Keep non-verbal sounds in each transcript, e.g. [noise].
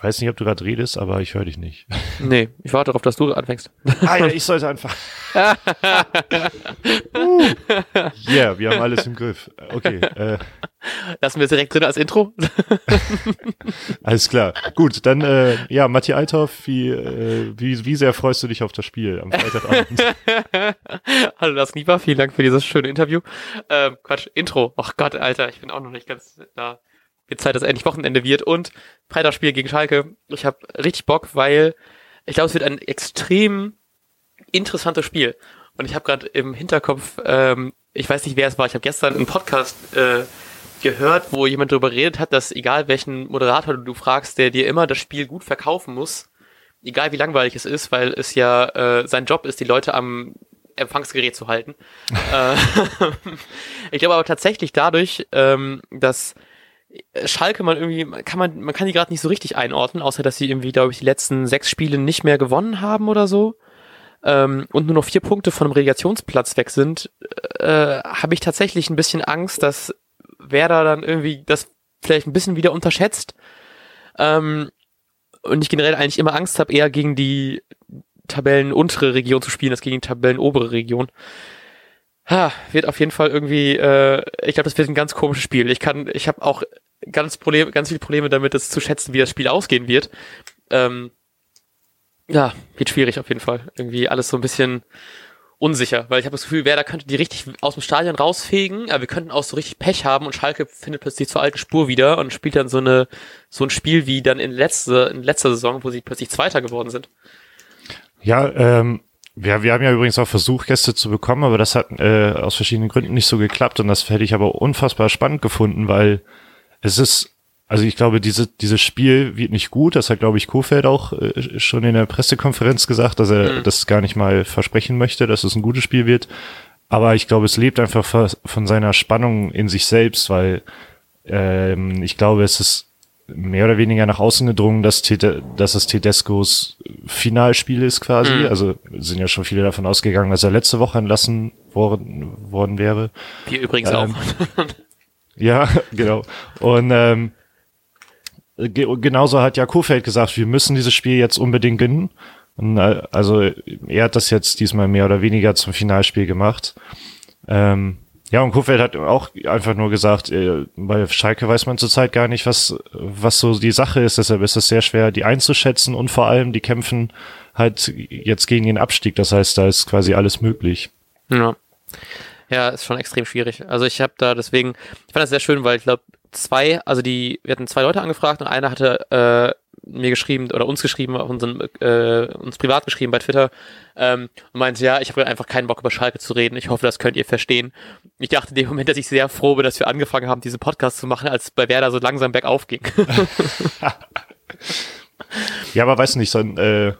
Ich weiß nicht, ob du gerade redest, aber ich höre dich nicht. [laughs] Nee, ich warte darauf, dass du anfängst. Ah ja, ich sollte einfach. [laughs] uh. Yeah, wir haben alles im Griff. Okay. Äh. Lassen wir es direkt drin als Intro. [laughs] alles klar. Gut, dann äh, ja, Matti Althoff, wie, äh, wie, wie sehr freust du dich auf das Spiel am Freitagabend? Hallo, das Nieper, vielen Dank für dieses schöne Interview. Ähm, Quatsch, Intro. Ach Gott, Alter, ich bin auch noch nicht ganz da. Zeit, dass endlich Wochenende wird und Freitagsspiel gegen Schalke. Ich habe richtig Bock, weil ich glaube, es wird ein extrem interessantes Spiel. Und ich habe gerade im Hinterkopf, ähm, ich weiß nicht, wer es war, ich habe gestern einen Podcast äh, gehört, wo jemand darüber redet hat, dass egal welchen Moderator du fragst, der dir immer das Spiel gut verkaufen muss, egal wie langweilig es ist, weil es ja äh, sein Job ist, die Leute am Empfangsgerät zu halten. [laughs] Äh, [laughs] ich glaube aber tatsächlich dadurch, ähm, dass Schalke man irgendwie, kann man, man kann die gerade nicht so richtig einordnen, außer dass sie irgendwie, glaube ich, die letzten sechs Spiele nicht mehr gewonnen haben oder so. Ähm, und nur noch vier Punkte von einem Relegationsplatz weg sind, äh, habe ich tatsächlich ein bisschen Angst, dass Werder dann irgendwie das vielleicht ein bisschen wieder unterschätzt. Ähm, und ich generell eigentlich immer Angst habe, eher gegen die Tabellenuntere Region zu spielen, als gegen die Tabellenobere Region. Ha, wird auf jeden Fall irgendwie, äh, ich glaube, das wird ein ganz komisches Spiel. Ich kann, ich habe auch ganz Probleme, ganz viele Probleme damit, das zu schätzen, wie das Spiel ausgehen wird. Ähm, ja, wird schwierig auf jeden Fall. Irgendwie alles so ein bisschen unsicher, weil ich habe das Gefühl, Werder könnte die richtig aus dem Stadion rausfegen, aber wir könnten auch so richtig Pech haben und Schalke findet plötzlich zur alten Spur wieder und spielt dann so eine so ein Spiel wie dann in letzter in letzter Saison, wo sie plötzlich Zweiter geworden sind. Ja, ähm, wir, wir haben ja übrigens auch versucht, Gäste zu bekommen, aber das hat äh, aus verschiedenen Gründen nicht so geklappt und das hätte ich aber unfassbar spannend gefunden, weil es ist, also ich glaube, diese, dieses Spiel wird nicht gut, das hat, glaube ich, Kofeld auch äh, schon in der Pressekonferenz gesagt, dass er mhm. das gar nicht mal versprechen möchte, dass es ein gutes Spiel wird. Aber ich glaube, es lebt einfach von seiner Spannung in sich selbst, weil ähm, ich glaube, es ist mehr oder weniger nach außen gedrungen, dass, dass es Tedescos Finalspiel ist quasi. Mhm. Also sind ja schon viele davon ausgegangen, dass er letzte Woche entlassen worden, worden wäre. Wir übrigens ähm, auch. ja, [laughs] genau. Und ähm, ge genauso hat ja Kofeld gesagt, wir müssen dieses Spiel jetzt unbedingt gewinnen. Und, äh, also er hat das jetzt diesmal mehr oder weniger zum Finalspiel gemacht. Ähm, ja, und Kofeld hat auch einfach nur gesagt, äh, bei Schalke weiß man zurzeit gar nicht, was, was so die Sache ist. Deshalb ist es sehr schwer, die einzuschätzen und vor allem, die kämpfen halt jetzt gegen den Abstieg. Das heißt, da ist quasi alles möglich. Ja. Ja, ist schon extrem schwierig. Also ich habe da deswegen, ich fand das sehr schön, weil ich glaube, zwei, also die, wir hatten zwei Leute angefragt und einer hatte äh, mir geschrieben oder uns geschrieben, auf unseren, äh, uns privat geschrieben bei Twitter ähm, und meinte, ja, ich habe einfach keinen Bock über Schalke zu reden. Ich hoffe, das könnt ihr verstehen. Ich dachte in dem Moment, dass ich sehr froh bin, dass wir angefangen haben, diesen Podcast zu machen, als bei Werder so langsam bergauf ging. [laughs] ja, aber weiß nicht, so ein, äh,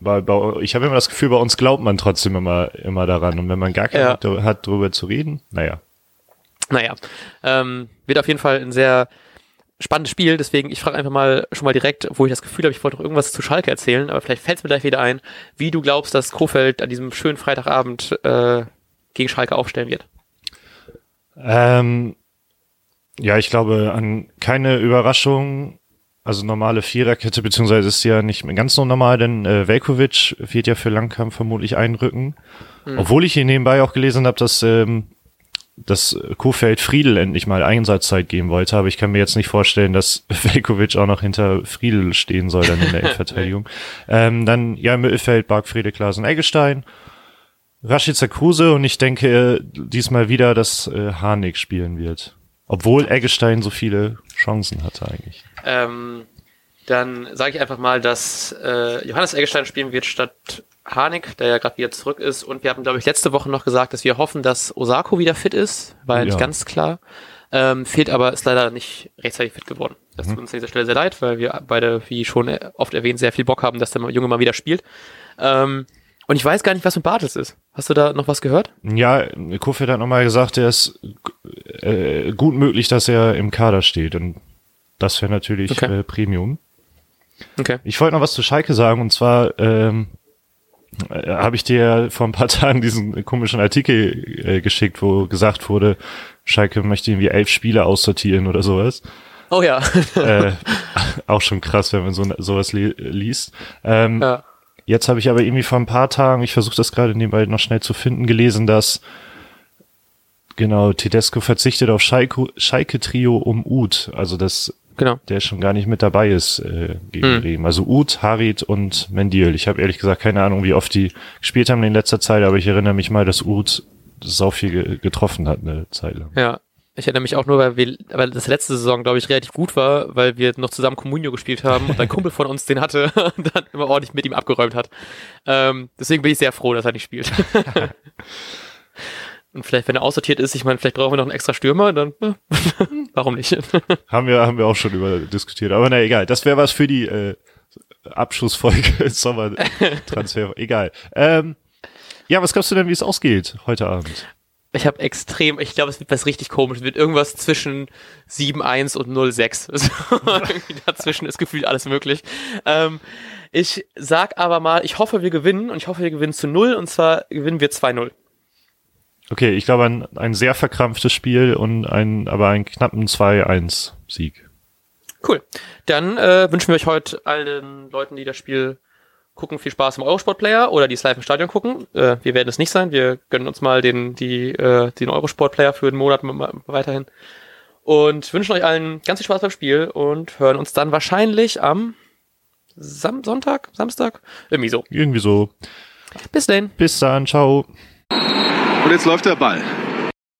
bei, bei, ich habe immer das Gefühl, bei uns glaubt man trotzdem immer, immer daran. Und wenn man gar keinen ja. hat, darüber zu reden, naja. Naja, ähm, wird auf jeden Fall ein sehr spannendes Spiel, deswegen ich frage einfach mal schon mal direkt, wo ich das Gefühl habe, ich wollte noch irgendwas zu Schalke erzählen, aber vielleicht fällt es mir gleich wieder ein, wie du glaubst, dass Kofeld an diesem schönen Freitagabend äh, gegen Schalke aufstellen wird. Ähm, ja, ich glaube an keine Überraschung. Also normale Viererkette, beziehungsweise ist ja nicht ganz so normal, denn äh, Velkovic wird ja für Langkamp vermutlich einrücken. Hm. Obwohl ich hier nebenbei auch gelesen habe, dass ähm, dass Kofeld Friedel endlich mal Einsatzzeit geben wollte, aber ich kann mir jetzt nicht vorstellen, dass [laughs] Velkovic auch noch hinter Friedel stehen soll dann in der [laughs] Endverteidigung. ähm, dann ja im Mittelfeld Bargfriede, Klasen, Eggestein, Rashica Kruse und ich denke diesmal wieder, dass äh, Harnik spielen wird. Obwohl Eggestein so viele Chancen hatte eigentlich. Ähm, dann sage ich einfach mal, dass äh, Johannes Eggestein spielen wird statt Harnik, der ja gerade wieder zurück ist. Und wir haben, glaube ich, letzte Woche noch gesagt, dass wir hoffen, dass Osako wieder fit ist. War ja, nicht ganz klar. Ähm, fehlt aber, ist leider nicht rechtzeitig fit geworden. Das mhm. tut uns an dieser Stelle sehr leid, weil wir beide, wie schon oft erwähnt, sehr viel Bock haben, dass der Junge mal wieder spielt. Ähm, und ich weiß gar nicht, was mit Bartels ist. Hast du da noch was gehört? Ja, Kofeld hat nochmal gesagt, er ist äh, gut möglich, dass er im Kader steht. Und das wäre natürlich okay. äh, Premium. Okay. Ich wollte noch was zu Schalke sagen, und zwar ähm, äh, habe ich dir vor ein paar [laughs] Tagen diesen komischen Artikel äh, geschickt, wo gesagt wurde, Schalke möchte irgendwie elf Spiele aussortieren oder sowas. Oh ja. äh, [laughs] auch schon krass, wenn man so, sowas li liest. Ähm, ja. Jetzt habe ich aber irgendwie vor ein paar Tagen, ich versuche das gerade nebenbei noch schnell zu finden, gelesen, dass genau Tedesco verzichtet auf Schalke, Schalke Trio um Uth, also dass genau. der schon gar nicht mit dabei ist äh, gegen Mhm. Bremen. Also Uth, Harit und Mendiel. Ich habe ehrlich gesagt keine Ahnung, wie oft die gespielt haben in letzter Zeit, aber ich erinnere mich mal, dass Uth sau viel ge getroffen hat eine Zeit lang. Ja. Ich erinnere mich auch nur, weil wir, weil das letzte Saison, glaube ich, relativ gut war, weil wir noch zusammen Comunio gespielt haben und ein Kumpel von uns den hatte [laughs] und dann immer ordentlich mit ihm abgeräumt hat. Ähm, deswegen bin ich sehr froh, dass er nicht spielt. [laughs] und vielleicht, wenn er aussortiert ist, ich meine, vielleicht brauchen wir noch einen extra Stürmer, dann äh, [laughs] warum nicht? Haben wir, haben wir auch schon über diskutiert. Aber na egal, das wäre was für die äh, Abschlussfolge Sommertransfer. egal. Ähm, ja, was glaubst du denn, wie es ausgeht heute Abend? Ich habe extrem, ich glaube, es wird was richtig komisch. Es wird irgendwas zwischen 7-1 und 0-6. Also, [laughs] irgendwie dazwischen ist gefühlt alles möglich. Ähm, ich sag aber mal, ich hoffe, wir gewinnen und ich hoffe, wir gewinnen zu 0 und zwar gewinnen wir 2-0. Okay, ich glaube ein, ein sehr verkrampftes Spiel und ein, aber einen knappen 2-1-Sieg. Cool. Dann äh, wünschen wir euch heute allen Leuten, die das Spiel gucken, viel Spaß im Eurosport-Player oder die es live im Stadion gucken. Äh, wir werden es nicht sein. Wir gönnen uns mal den, die, äh, den Eurosport-Player für den Monat weiterhin. Und wünschen euch allen ganz viel Spaß beim Spiel und hören uns dann wahrscheinlich am Sam Sonntag, Samstag, irgendwie so. Irgendwie so. Bis dann. Bis dann, ciao. Und jetzt läuft der Ball.